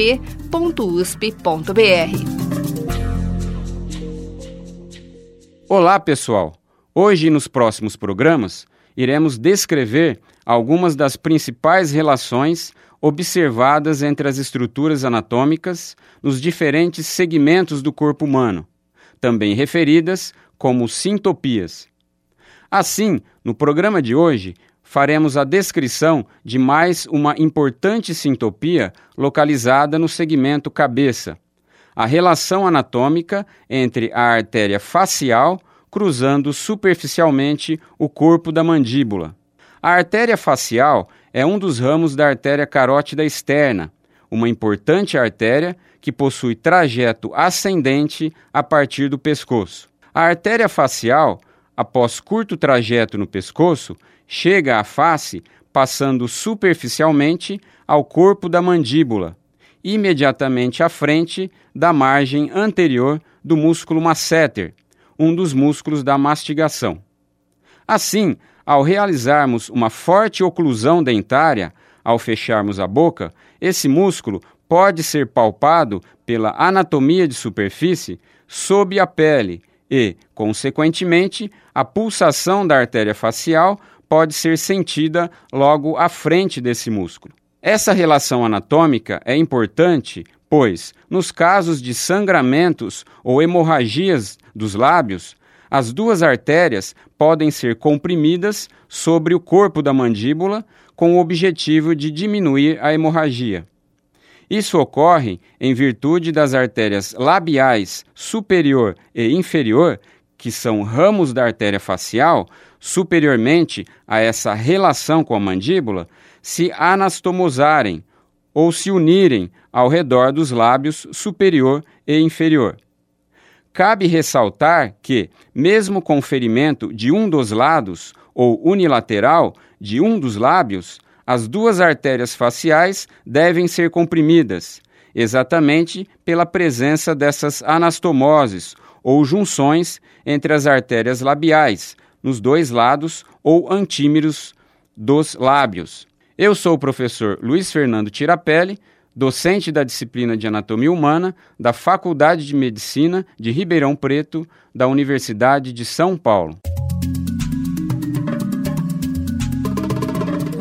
tirapele@fmrp.usp.br. Olá, pessoal. Hoje e nos próximos programas iremos descrever algumas das principais relações observadas entre as estruturas anatômicas nos diferentes segmentos do corpo humano, também referidas como sintopias. Assim, no programa de hoje, faremos a descrição de mais uma importante sintopia localizada no segmento cabeça, a relação anatômica entre a artéria facial cruzando superficialmente o corpo da mandíbula. A artéria facial é um dos ramos da artéria carótida externa, uma importante artéria que possui trajeto ascendente a partir do pescoço. A artéria facial, após curto trajeto no pescoço, chega à face passando superficialmente ao corpo da mandíbula, imediatamente à frente da margem anterior do músculo masseter, um dos músculos da mastigação. Assim, ao realizarmos uma forte oclusão dentária, ao fecharmos a boca, esse músculo pode ser palpado pela anatomia de superfície sob a pele e, consequentemente, a pulsação da artéria facial pode ser sentida logo à frente desse músculo. Essa relação anatômica é importante, pois, nos casos de sangramentos ou hemorragias dos lábios, as duas artérias podem ser comprimidas sobre o corpo da mandíbula com o objetivo de diminuir a hemorragia. Isso ocorre em virtude das artérias labiais superior e inferior, que são ramos da artéria facial, superiormente a essa relação com a mandíbula, se anastomosarem ou se unirem ao redor dos lábios superior e inferior. Cabe ressaltar que, mesmo com ferimento de um dos lados ou unilateral de um dos lábios, as duas artérias faciais devem ser comprimidas, exatamente pela presença dessas anastomoses ou junções entre as artérias labiais, nos dois lados ou antímeros dos lábios. Eu sou o professor Luiz Fernando Tirapelli, docente da disciplina de Anatomia Humana da Faculdade de Medicina de Ribeirão Preto, da Universidade de São Paulo.